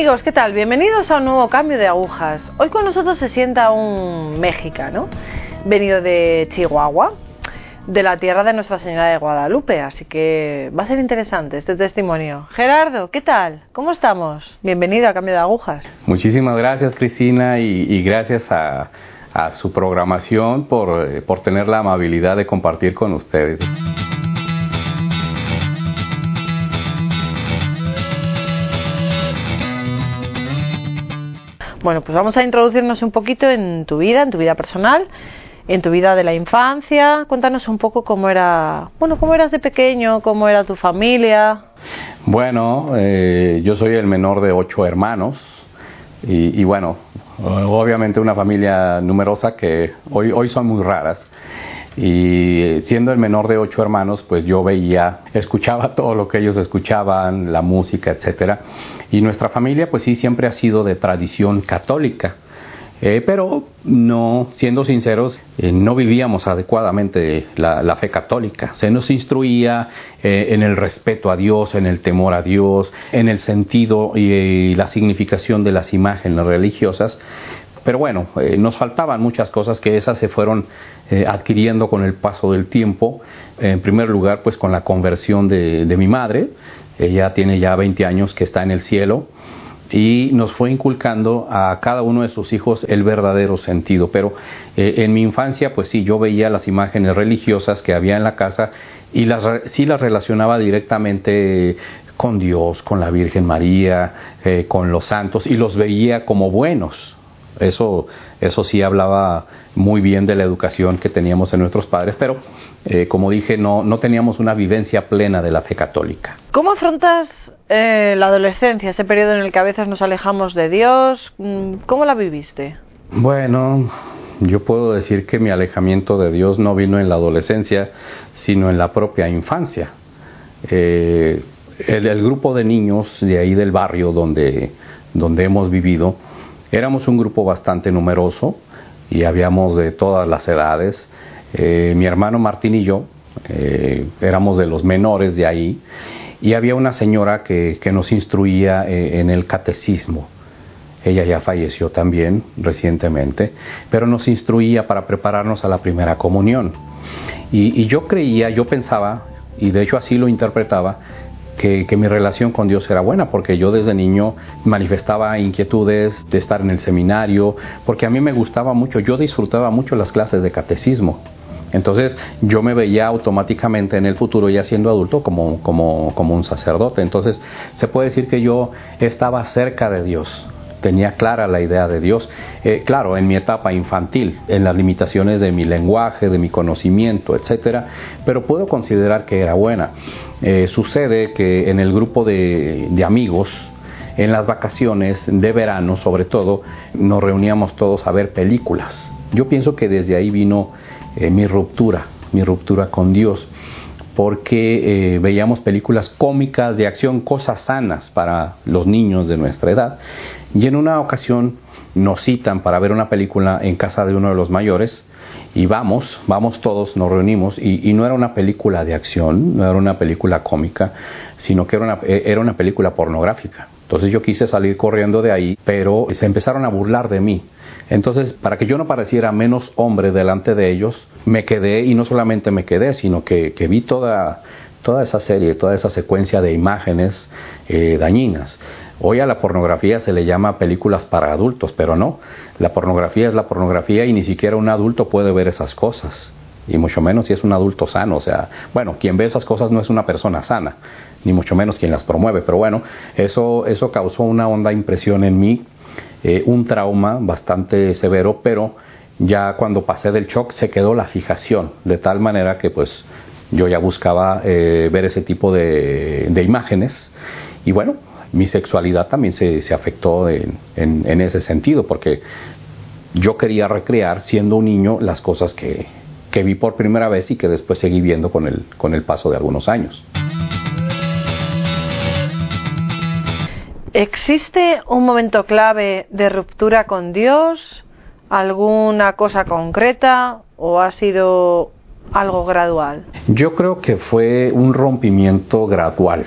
Amigos, ¿qué tal? Bienvenidos a un nuevo cambio de agujas. Hoy con nosotros se sienta un mexicano venido de Chihuahua, de la tierra de Nuestra Señora de Guadalupe, así que va a ser interesante este testimonio. Gerardo, ¿qué tal? ¿Cómo estamos? Bienvenido a Cambio de Agujas. Muchísimas gracias Cristina y, gracias a, su programación por, eh, por tener la amabilidad de compartir con ustedes. Bueno, pues vamos a introducirnos un poquito en tu vida, en tu vida personal, en tu vida de la infancia. Cuéntanos un poco cómo era, bueno, cómo eras de pequeño, cómo era tu familia. Bueno, eh, yo soy el menor de ocho hermanos y, bueno, obviamente una familia numerosa que hoy, hoy son muy raras. Y siendo el menor de ocho hermanos, pues yo veía, escuchaba todo lo que ellos escuchaban, la música, etcétera. Y nuestra familia, pues sí, siempre ha sido de tradición católica. Eh, pero no, siendo sinceros, eh, no vivíamos adecuadamente la, fe católica. Se nos instruía eh, en el respeto a Dios, en el temor a Dios, en el sentido y la significación de las imágenes religiosas, pero bueno, eh, nos faltaban muchas cosas que esas se fueron eh, adquiriendo con el paso del tiempo. En primer lugar, pues con la conversión de, mi madre. Ella tiene ya 20 años que está en el cielo y nos fue inculcando a cada uno de sus hijos el verdadero sentido. Pero eh, en mi infancia, pues sí, yo veía las imágenes religiosas que había en la casa y las, sí las relacionaba directamente con Dios, con la Virgen María, con los santos y los veía como buenos. Eso, eso sí hablaba muy bien de la educación que teníamos en nuestros padres, pero eh, como dije, no, no teníamos una vivencia plena de la fe católica. ¿Cómo afrontas eh, la adolescencia, ese periodo en el que a veces nos alejamos de Dios? Mm, ¿Cómo la viviste? Bueno, yo puedo decir que mi alejamiento de Dios no vino en la adolescencia, sino en la propia infancia. Eh, el, el, grupo de niños de ahí del barrio donde, donde hemos vivido, Éramos un grupo bastante numeroso y habíamos de todas las edades. Eh, mi hermano Martín y yo eh, éramos de los menores de ahí y había una señora que, nos instruía eh, en el catecismo. Ella ya falleció también recientemente, pero nos instruía para prepararnos a la primera comunión. y yo creía, yo pensaba, y de hecho así lo interpretaba, que, mi relación con Dios era buena, porque yo desde niño manifestaba inquietudes de estar en el seminario, porque a mí me gustaba mucho, yo disfrutaba mucho las clases de catecismo. Entonces yo me veía automáticamente en el futuro ya siendo adulto como, como, como un sacerdote. Entonces se puede decir que yo estaba cerca de Dios, tenía clara la idea de Dios, eh, claro, en mi etapa infantil, en las limitaciones de mi lenguaje, de mi conocimiento, etcétera, pero puedo considerar que era buena. Eh, sucede que en el grupo de, amigos, en las vacaciones de verano sobre todo, nos reuníamos todos a ver películas. Yo pienso que desde ahí vino eh, mi ruptura, mi ruptura con Dios porque veíamos películas cómicas de acción, cosas sanas para los niños de nuestra edad, y en una ocasión nos citan para ver una película en casa de uno de los mayores y vamos, vamos todos, nos reunimos y, no era una película de acción, no era una película cómica, sino que era una, eh, era una película pornográfica. Entonces yo quise salir corriendo de ahí, pero se empezaron a burlar de mí. Entonces, para que yo no pareciera menos hombre delante de ellos, me quedé y no solamente me quedé, sino que vi toda, toda esa serie, toda esa secuencia de imágenes eh, dañinas. Hoy a la pornografía se le llama películas para adultos, pero no. La pornografía es la pornografía y ni siquiera un adulto puede ver esas cosas. Y mucho menos si es un adulto sano. O sea, bueno, quien ve esas cosas no es una persona sana, ni mucho menos quien las promueve. Pero bueno, eso, eso causó una honda impresión en mí, eh, un trauma bastante severo, pero ya cuando pasé del shock se quedó la fijación, de tal manera que pues yo ya buscaba eh, ver ese tipo de, de imágenes. Y bueno, mi sexualidad también se, se afectó en, en, ese sentido, porque yo quería recrear, siendo un niño, las cosas que, que vi por primera vez y que después seguí viendo con el, con el paso de algunos años. ¿Existe un momento clave de ruptura con Dios? ¿Alguna cosa concreta? ¿O ha sido algo gradual? Yo creo que fue un rompimiento gradual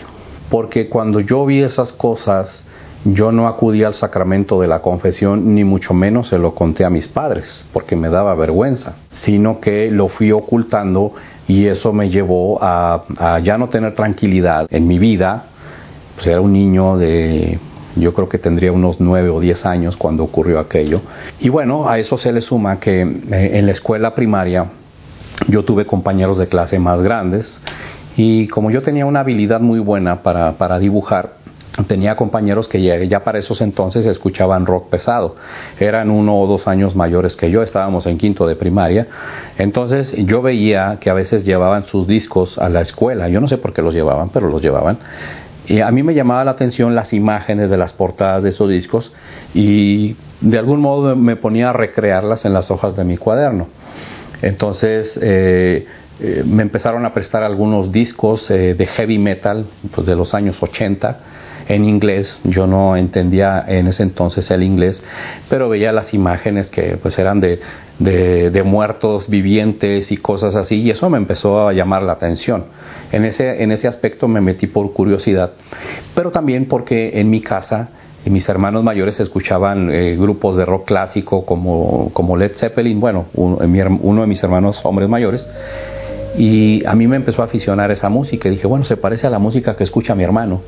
porque cuando yo vi esas cosas yo no acudí al sacramento de la confesión, ni mucho menos se lo conté a mis padres, porque me daba vergüenza, sino que lo fui ocultando y eso me llevó a, ya no tener tranquilidad en mi vida. Pues era un niño de yo creo que tendría unos nueve o diez años cuando ocurrió aquello. Y bueno, a eso se le suma que eh, en la escuela primaria yo tuve compañeros de clase más grandes y como yo tenía una habilidad muy buena para, dibujar, tenía compañeros que ya, ya, para esos entonces escuchaban rock pesado. Eran uno o dos años mayores que yo, estábamos en quinto de primaria. Entonces yo veía que a veces llevaban sus discos a la escuela. Yo no sé por qué los llevaban, pero los llevaban. Y a mí me llamaba la atención las imágenes de las portadas de esos discos y de algún modo me ponía a recrearlas en las hojas de mi cuaderno. Entonces eh, eh, me empezaron a prestar algunos discos eh, de heavy metal pues, de los años 80 en inglés. Yo no entendía en ese entonces el inglés, pero veía las imágenes que pues eran de, de, de, muertos vivientes y cosas así, y eso me empezó a llamar la atención. En ese, en ese aspecto me metí por curiosidad, pero también porque en mi casa mis hermanos mayores escuchaban eh, grupos de rock clásico como, como Led Zeppelin, bueno, uno, uno, de mis hermanos hombres mayores, y a mí me empezó a aficionar esa música y dije, bueno, se parece a la música que escucha mi hermano.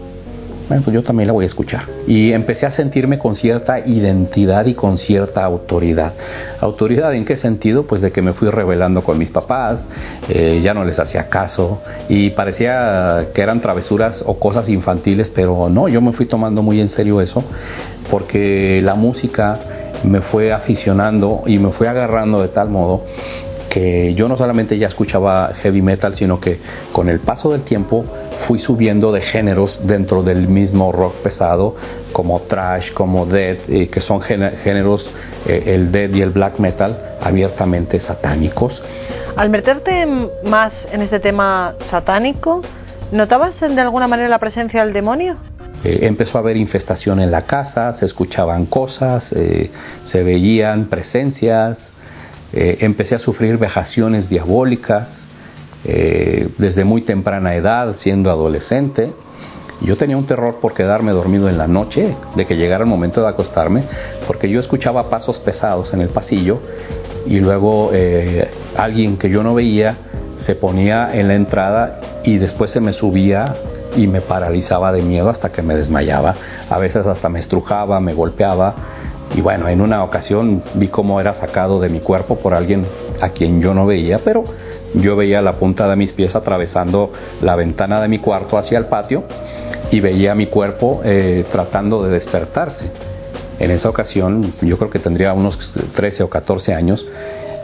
Bueno, pues yo también la voy a escuchar. Y empecé a sentirme con cierta identidad y con cierta autoridad. ¿Autoridad en qué sentido? Pues de que me fui revelando con mis papás, eh, ya no les hacía caso y parecía que eran travesuras o cosas infantiles, pero no, yo me fui tomando muy en serio eso porque la música me fue aficionando y me fue agarrando de tal modo que yo no solamente ya escuchaba heavy metal, sino que con el paso del tiempo fui subiendo de géneros dentro del mismo rock pesado, como trash, como death, eh, que son géneros, eh, el death y el black metal, abiertamente satánicos. Al meterte más en este tema satánico, ¿notabas de alguna manera la presencia del demonio? Eh, empezó a haber infestación en la casa, se escuchaban cosas, eh, se veían presencias, eh, empecé a sufrir vejaciones diabólicas eh, desde muy temprana edad, siendo adolescente. Yo tenía un terror por quedarme dormido en la noche, de que llegara el momento de acostarme, porque yo escuchaba pasos pesados en el pasillo y luego eh, alguien que yo no veía se ponía en la entrada y después se me subía y me paralizaba de miedo hasta que me desmayaba. A veces hasta me estrujaba, me golpeaba y bueno, en una ocasión vi cómo era sacado de mi cuerpo por alguien a quien yo no veía, pero yo veía la punta de mis pies atravesando la ventana de mi cuarto hacia el patio y veía mi cuerpo eh, tratando de despertarse. En esa ocasión, yo creo que tendría unos 13 o 14 años,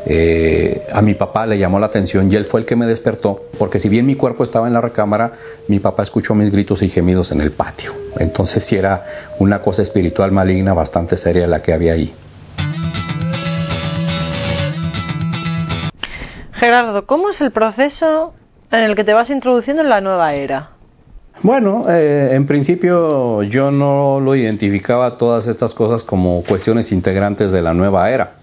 eh, a mi papá le llamó la atención y él fue el que me despertó, porque si bien mi cuerpo estaba en la recámara, mi papá escuchó mis gritos y gemidos en el patio. Entonces sí era una cosa espiritual maligna bastante seria la que había ahí. Gerardo, ¿cómo es el proceso en el que te vas introduciendo en la nueva era? Bueno, eh, en principio yo no lo identificaba todas estas cosas como cuestiones integrantes de la nueva era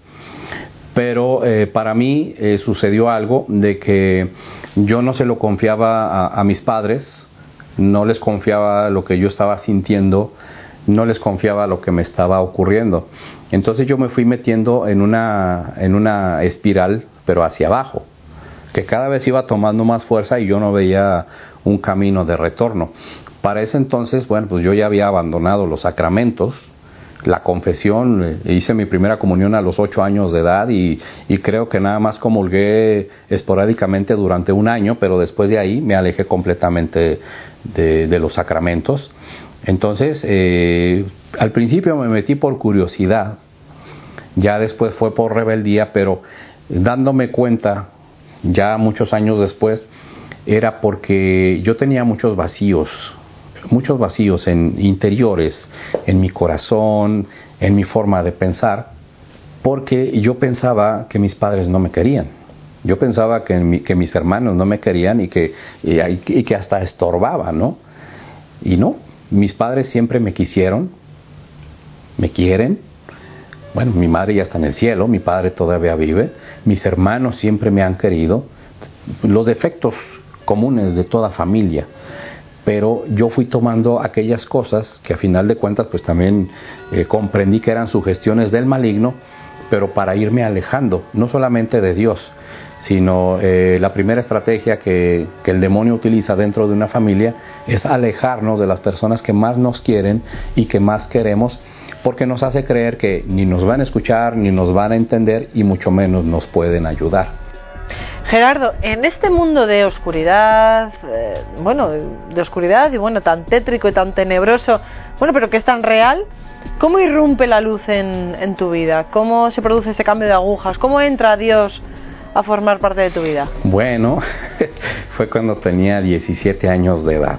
pero eh, para mí eh, sucedió algo de que yo no se lo confiaba a, mis padres, no les confiaba lo que yo estaba sintiendo, no les confiaba lo que me estaba ocurriendo. Entonces yo me fui metiendo en una, en una espiral, pero hacia abajo, que cada vez iba tomando más fuerza y yo no veía un camino de retorno. Para ese entonces, bueno, pues yo ya había abandonado los sacramentos, la confesión, eh, hice mi primera comunión a los ocho años de edad y, y, creo que nada más comulgué esporádicamente durante un año, pero después de ahí me alejé completamente de, de los sacramentos. Entonces, eh, al principio me metí por curiosidad, ya después fue por rebeldía, pero dándome cuenta, ya muchos años después, era porque yo tenía muchos vacíos, muchos vacíos en interiores, en mi corazón, en mi forma de pensar, porque yo pensaba que mis padres no me querían. Yo pensaba que, mi, que mis hermanos no me querían y que, y, y que hasta estorbaba, ¿no? Y no, mis padres siempre me quisieron, me quieren. Bueno, mi madre ya está en el cielo, mi padre todavía vive, mis hermanos siempre me han querido. Los defectos comunes de toda familia pero yo fui tomando aquellas cosas que a final de cuentas pues también eh, comprendí que eran sugestiones del maligno, pero para irme alejando, no solamente de Dios, sino eh, la primera estrategia que, que, el demonio utiliza dentro de una familia es alejarnos de las personas que más nos quieren y que más queremos, porque nos hace creer que ni nos van a escuchar, ni nos van a entender y mucho menos nos pueden ayudar. Gerardo, en este mundo de oscuridad, eh, bueno, de oscuridad y bueno, tan tétrico y tan tenebroso, bueno, pero que es tan real, ¿cómo irrumpe la luz en, tu vida? ¿Cómo se produce ese cambio de agujas? ¿Cómo entra Dios a formar parte de tu vida? Bueno, fue cuando tenía 17 años de edad.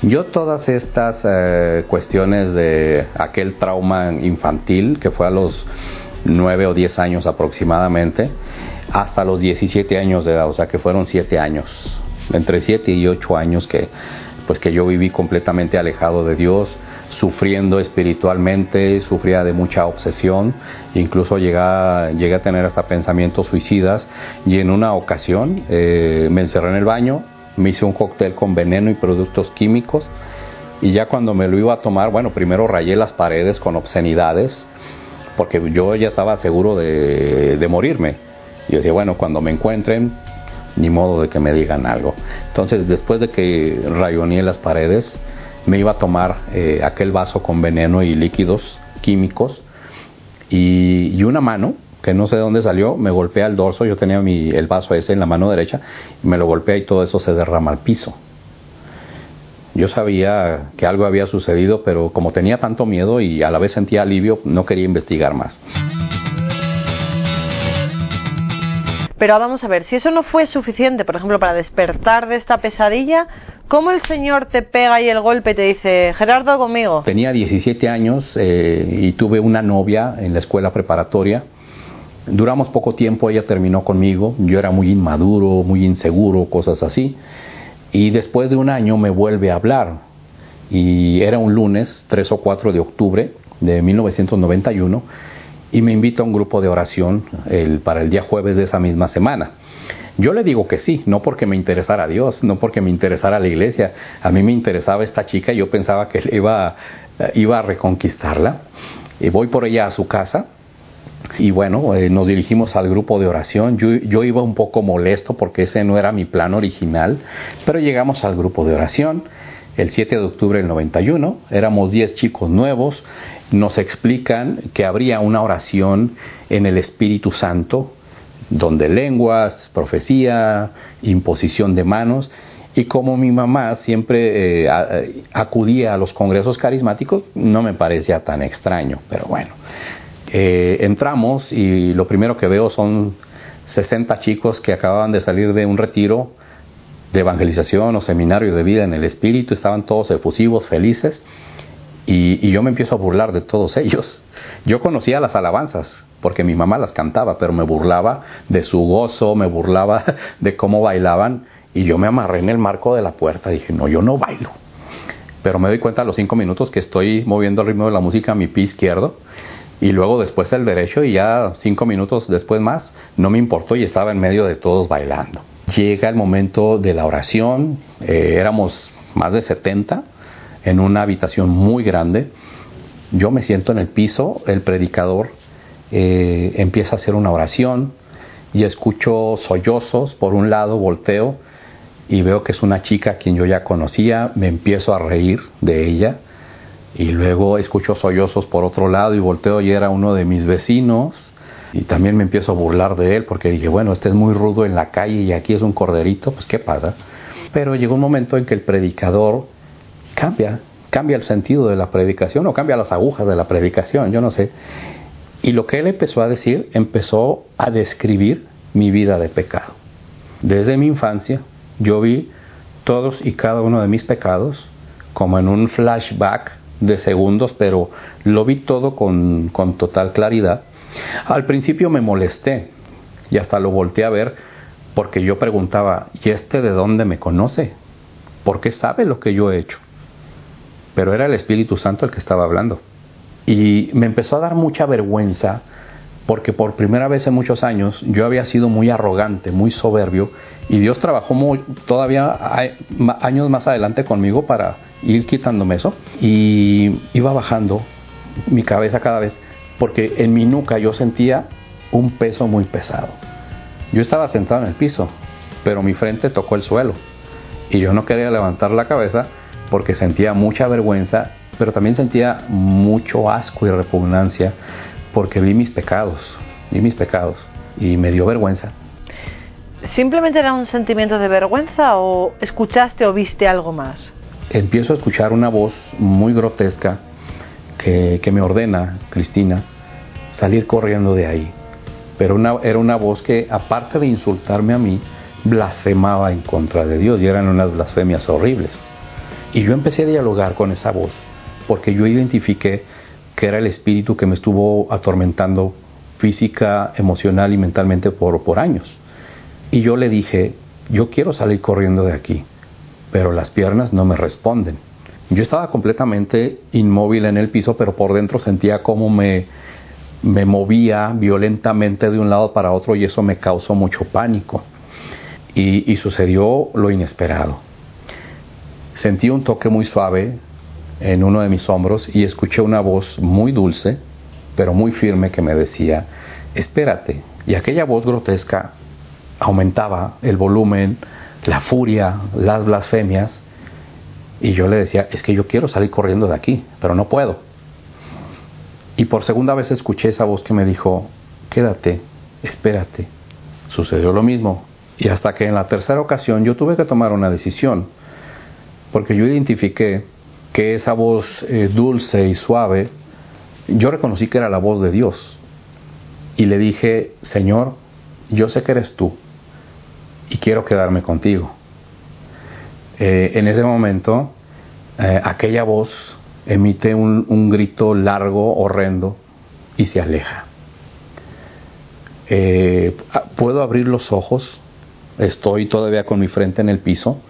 Yo todas estas eh, cuestiones de aquel trauma infantil, que fue a los 9 o 10 años aproximadamente, hasta los 17 años de edad, o sea que fueron 7 años, entre 7 y 8 años que pues que yo viví completamente alejado de Dios, sufriendo espiritualmente, sufría de mucha obsesión, incluso llegué a, llegué a tener hasta pensamientos suicidas y en una ocasión eh, me encerré en el baño, me hice un cóctel con veneno y productos químicos y ya cuando me lo iba a tomar, bueno, primero rayé las paredes con obscenidades porque yo ya estaba seguro de, de morirme. Yo decía, bueno, cuando me encuentren, ni modo de que me digan algo. Entonces, después de que rayoneé las paredes, me iba a tomar eh, aquel vaso con veneno y líquidos químicos y, y, una mano que no sé de dónde salió me golpea el dorso. Yo tenía mi, el vaso ese en la mano derecha me lo golpea y todo eso se derrama al piso. Yo sabía que algo había sucedido pero como tenía tanto miedo y a la vez sentía alivio no quería investigar más pero vamos a ver, si eso no fue suficiente, por ejemplo, para despertar de esta pesadilla, ¿Cómo el Señor te pega y el golpe te dice, Gerardo, conmigo? Tenía 17 años eh, y tuve una novia en la escuela preparatoria. Duramos poco tiempo, ella terminó conmigo. Yo era muy inmaduro, muy inseguro, cosas así. Y después de un año me vuelve a hablar. Y era un lunes, 3 o 4 de octubre de 1991. Y me invita a un grupo de oración para el día jueves de esa misma semana. Yo le digo que sí, no porque me interesara Dios, no porque me interesara la iglesia. A mí me interesaba esta chica y yo pensaba que iba, iba a reconquistarla. Y voy por ella a su casa y bueno, eh, nos dirigimos al grupo de oración. Yo, yo, iba un poco molesto porque ese no era mi plan original, pero llegamos al grupo de oración el 7 de octubre del 91. Éramos 10 chicos nuevos. Nos explican que habría una oración en el Espíritu Santo donde lenguas, profecía, imposición de manos. Y como mi mamá siempre eh, acudía a los congresos carismáticos, no me parecía tan extraño, pero bueno. Eh, entramos y lo primero que veo son 60 chicos que acababan de salir de un retiro de evangelización o seminario de vida en el espíritu, estaban todos efusivos, felices, y, yo me empiezo a burlar de todos ellos. Yo conocía las alabanzas, porque mi mamá las cantaba, pero me burlaba de su gozo, me burlaba de cómo bailaban y yo me amarré en el marco de la puerta. Dije, no, yo no bailo. Pero me doy cuenta a los cinco minutos que estoy moviendo el ritmo de la música a mi pie izquierdo y luego después el derecho y ya cinco minutos después más no me importó y estaba en medio de todos bailando. Llega el momento de la oración, eh, éramos más de 70 en una habitación muy grande. Yo me siento en el piso, el predicador eh, empieza a hacer una oración y escucho sollozos, por un lado volteo y veo que es una chica a quien yo ya conocía, me empiezo a reír de ella y luego escucho sollozos por otro lado y volteo y era uno de mis vecinos y también me empiezo a burlar de él porque dije, bueno, este es muy rudo en la calle y aquí es un corderito, pues qué pasa. Pero llegó un momento en que el predicador cambia, cambia el sentido de la predicación o cambia las agujas de la predicación, yo no sé. Y lo que él empezó a decir, empezó a describir mi vida de pecado. Desde mi infancia yo vi todos y cada uno de mis pecados como en un flashback de segundos, pero lo vi todo con, con total claridad. Al principio me molesté y hasta lo volteé a ver porque yo preguntaba, ¿y este de dónde me conoce? ¿Por qué sabe lo que yo he hecho? Pero era el Espíritu Santo el que estaba hablando. Y me empezó a dar mucha vergüenza porque por primera vez en muchos años yo había sido muy arrogante, muy soberbio, y Dios trabajó todavía años más adelante conmigo para ir quitándome eso, y iba bajando mi cabeza cada vez, porque en mi nuca yo sentía un peso muy pesado. Yo estaba sentado en el piso, pero mi frente tocó el suelo, y yo no quería levantar la cabeza porque sentía mucha vergüenza, pero también sentía mucho asco y repugnancia porque vi mis pecados, vi mis pecados y me dio vergüenza. ¿Simplemente era un sentimiento de vergüenza o escuchaste o viste algo más? Empiezo a escuchar una voz muy grotesca que, me ordena, Cristina, salir corriendo de ahí. Pero una, era una voz que, aparte de insultarme a mí, blasfemaba en contra de Dios y eran unas blasfemias horribles. Y yo empecé a dialogar con esa voz, porque yo identifiqué que era el espíritu que me estuvo atormentando física, emocional y mentalmente por, por años. Y yo le dije, yo quiero salir corriendo de aquí, pero las piernas no me responden. Yo estaba completamente inmóvil en el piso, pero por dentro sentía como me, me movía violentamente de un lado para otro y eso me causó mucho pánico. Y, y sucedió lo inesperado. Sentí un toque muy suave en uno de mis hombros y escuché una voz muy dulce, pero muy firme que me decía, espérate. Y aquella voz grotesca aumentaba el volumen, la furia, las blasfemias. Y yo le decía, es que yo quiero salir corriendo de aquí, pero no puedo. Y por segunda vez escuché esa voz que me dijo, quédate, espérate. Sucedió lo mismo. Y hasta que en la tercera ocasión yo tuve que tomar una decisión, porque yo identifiqué que esa voz eh, dulce y suave, yo reconocí que era la voz de Dios. Y le dije, Señor, yo sé que eres tú y quiero quedarme contigo. Eh, en ese momento, eh, aquella voz emite un, grito largo, horrendo, y se aleja. puedo abrir los ojos, estoy todavía con mi frente en el piso,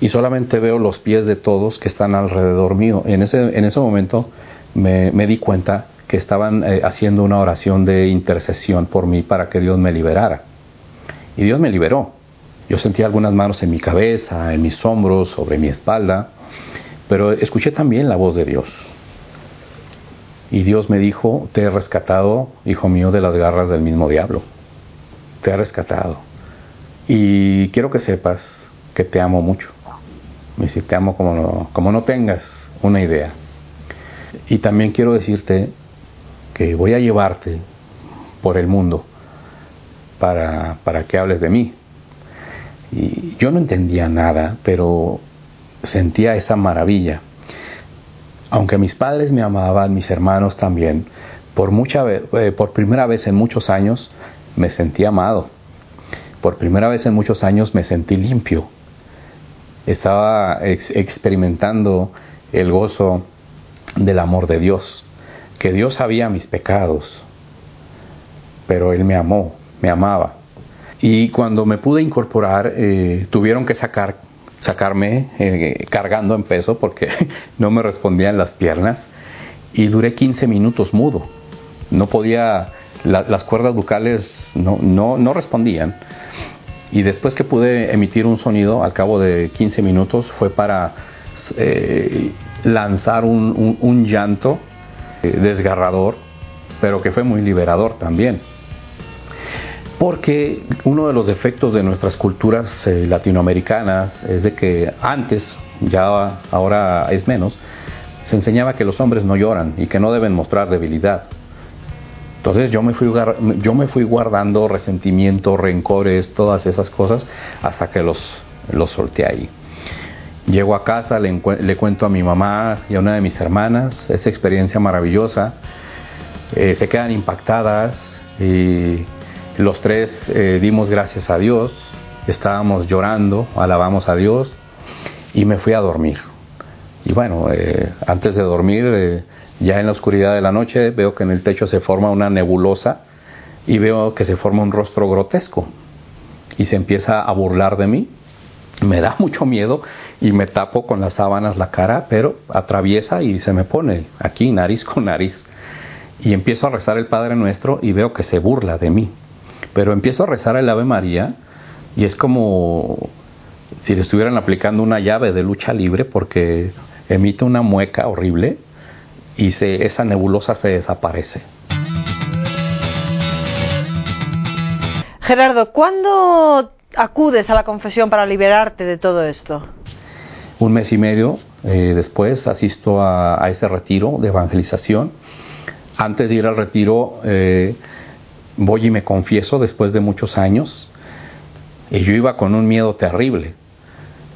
y solamente veo los pies de todos que están alrededor mío. En ese, en ese momento me, di cuenta que estaban eh, haciendo una oración de intercesión por mí para que Dios me liberara. Y Dios me liberó. Yo sentía algunas manos en mi cabeza, en mis hombros, sobre mi espalda, pero escuché también la voz de Dios. Y Dios me dijo, te he rescatado, hijo mío, de las garras del mismo diablo. Te he rescatado. Y quiero que sepas que te amo mucho. Amo como no, como no tengas una idea. Y también quiero decirte que voy a llevarte por el mundo para, para que hables de mí. Y yo no entendía nada, pero sentía esa maravilla. Aunque mis padres me amaban, mis hermanos también, por, mucha, eh, por primera vez en muchos años me sentí amado. Por primera vez en muchos años me sentí limpio estaba experimentando el gozo del amor de Dios, que Dios sabía mis pecados, pero Él me amó, me amaba. Y cuando me pude incorporar, eh, tuvieron que sacar, sacarme eh, cargando en peso porque no me respondían las piernas y duré 15 minutos mudo. No podía, las cuerdas bucales no, no, no respondían y después que pude emitir un sonido, al cabo de 15 minutos, fue para eh, lanzar un, llanto eh, desgarrador, pero que fue muy liberador también. Porque uno de los defectos de nuestras culturas eh, latinoamericanas es de que antes, ya ahora es menos, se enseñaba que los hombres no lloran y que no deben mostrar debilidad. Entonces yo me fui, yo me fui guardando resentimiento, rencores, todas esas cosas hasta que los, los solté ahí. Llego a casa, le, cuento a mi mamá y a una de mis hermanas esa experiencia maravillosa. Eh, se quedan impactadas y los tres eh, dimos gracias a Dios, estábamos llorando, alabamos a Dios y me fui a dormir. Y bueno, eh, antes de dormir ya en la oscuridad de la noche veo que en el techo se forma una nebulosa y veo que se forma un rostro grotesco y se empieza a burlar de mí. Me da mucho miedo y me tapo con las sábanas la cara, pero atraviesa y se me pone aquí nariz con nariz. y empiezo a rezar el Padre Nuestro y veo que se burla de mí. Pero empiezo a rezar el Ave María y es como si le estuvieran aplicando una llave de lucha libre porque emite una mueca horrible y se, esa nebulosa se desaparece. Gerardo, ¿cuándo acudes a la confesión para liberarte de todo esto? Un mes y medio eh, después asisto a, ese retiro de evangelización. Antes de ir al retiro eh, voy y me confieso después de muchos años. Y yo iba con un miedo terrible.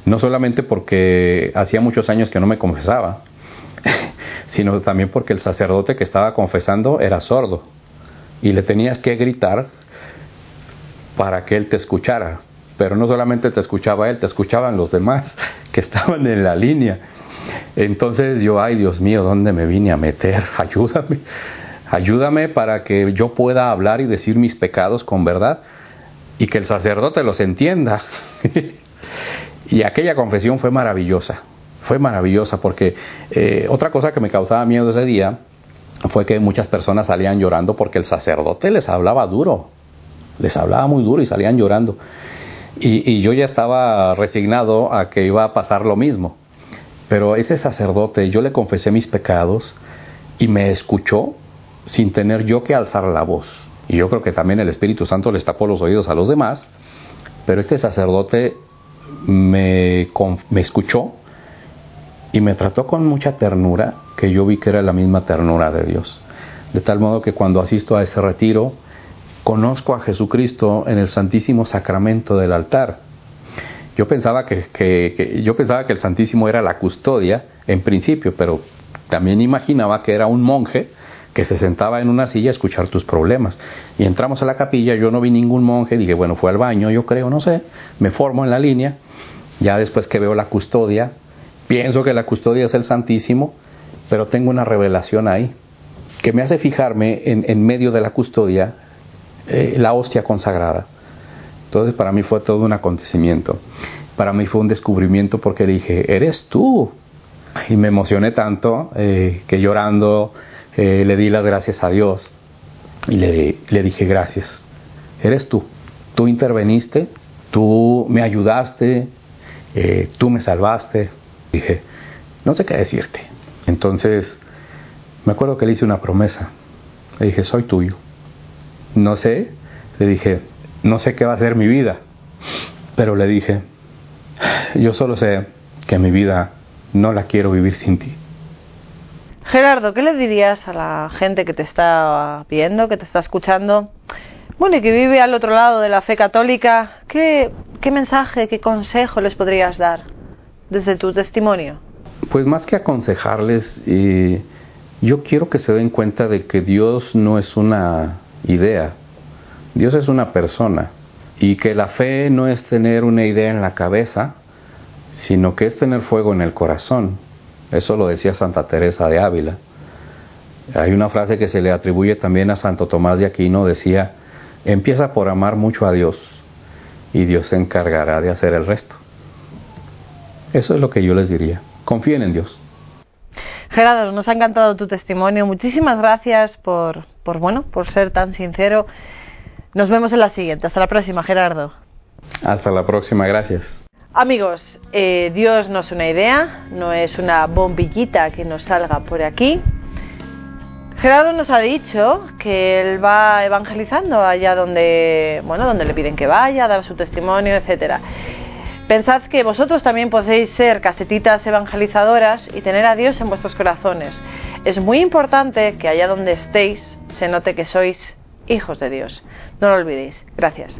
No solamente porque hacía muchos años que no me confesaba, sino también porque el sacerdote que estaba confesando era sordo. Y le tenías que gritar para que él te escuchara. Pero no solamente te escuchaba él, te escuchaban los demás que estaban en la línea. Entonces yo, ay Dios mío, ¿dónde me vine a meter? Ayúdame. Ayúdame para que yo pueda hablar y decir mis pecados con verdad y que el sacerdote los entienda. Y aquella confesión fue maravillosa, fue maravillosa porque eh, otra cosa que me causaba miedo ese día fue que muchas personas salían llorando porque el sacerdote les hablaba duro, les hablaba muy duro y salían llorando. Y, yo ya estaba resignado a que iba a pasar lo mismo. Pero ese sacerdote, yo le confesé mis pecados y me escuchó sin tener yo que alzar la voz. Y yo creo que también el Espíritu Santo les tapó los oídos a los demás. Pero este sacerdote me, escuchó y me trató con mucha ternura, que yo vi que era la misma ternura de Dios. De tal modo que cuando asisto a ese retiro, conozco a Jesucristo en el Santísimo Sacramento del altar. Yo pensaba que, yo pensaba que el Santísimo era la custodia en principio, pero también imaginaba que era un monje que se sentaba en una silla a escuchar tus problemas. Y entramos a la capilla, yo no vi ningún monje, dije, bueno, fue al baño, yo creo, no sé, me formo en la línea, ya después que veo la custodia, pienso que la custodia es el Santísimo, pero tengo una revelación ahí, que me hace fijarme en, en medio de la custodia eh, la hostia consagrada. Entonces para mí fue todo un acontecimiento. Para mí fue un descubrimiento porque dije, eres tú. Y me emocioné tanto eh, que llorando eh, le di las gracias a Dios y le, le dije gracias. Eres tú. Tú interveniste, tú me ayudaste, tú me salvaste. Dije, no sé qué decirte. Entonces me acuerdo que le hice una promesa. Le dije, soy tuyo no sé, le dije, no sé qué va a ser mi vida, pero le dije, yo solo sé que mi vida no la quiero vivir sin ti. Gerardo, ¿qué le dirías a la gente que te está viendo, que te está escuchando? Bueno, y que vive al otro lado de la fe católica, ¿qué, qué mensaje, qué consejo les podrías dar desde tu testimonio? Pues más que aconsejarles, yo quiero que se den cuenta de que Dios no es una idea. Dios es una persona y que la fe no es tener una idea en la cabeza, sino que es tener fuego en el corazón. Eso lo decía Santa Teresa de Ávila. Hay una frase que se le atribuye también a Santo Tomás de Aquino, decía, empieza por amar mucho a Dios y Dios se encargará de hacer el resto. Eso es lo que yo les diría. Confíen en Dios. Gerardo, nos ha encantado tu testimonio. Muchísimas gracias por, por, bueno, por ser tan sincero. Nos vemos en la siguiente. Hasta la próxima, Gerardo. Hasta la próxima, gracias. Amigos, eh, Dios no es una idea, no es una bombillita que nos salga por aquí. Gerardo nos ha dicho que él va evangelizando allá donde, bueno, donde le piden que vaya, dar su testimonio, etcétera. Pensad que vosotros también podéis ser casetitas evangelizadoras y tener a Dios en vuestros corazones. Es muy importante que allá donde estéis se note que sois hijos de Dios. No lo olvidéis. Gracias.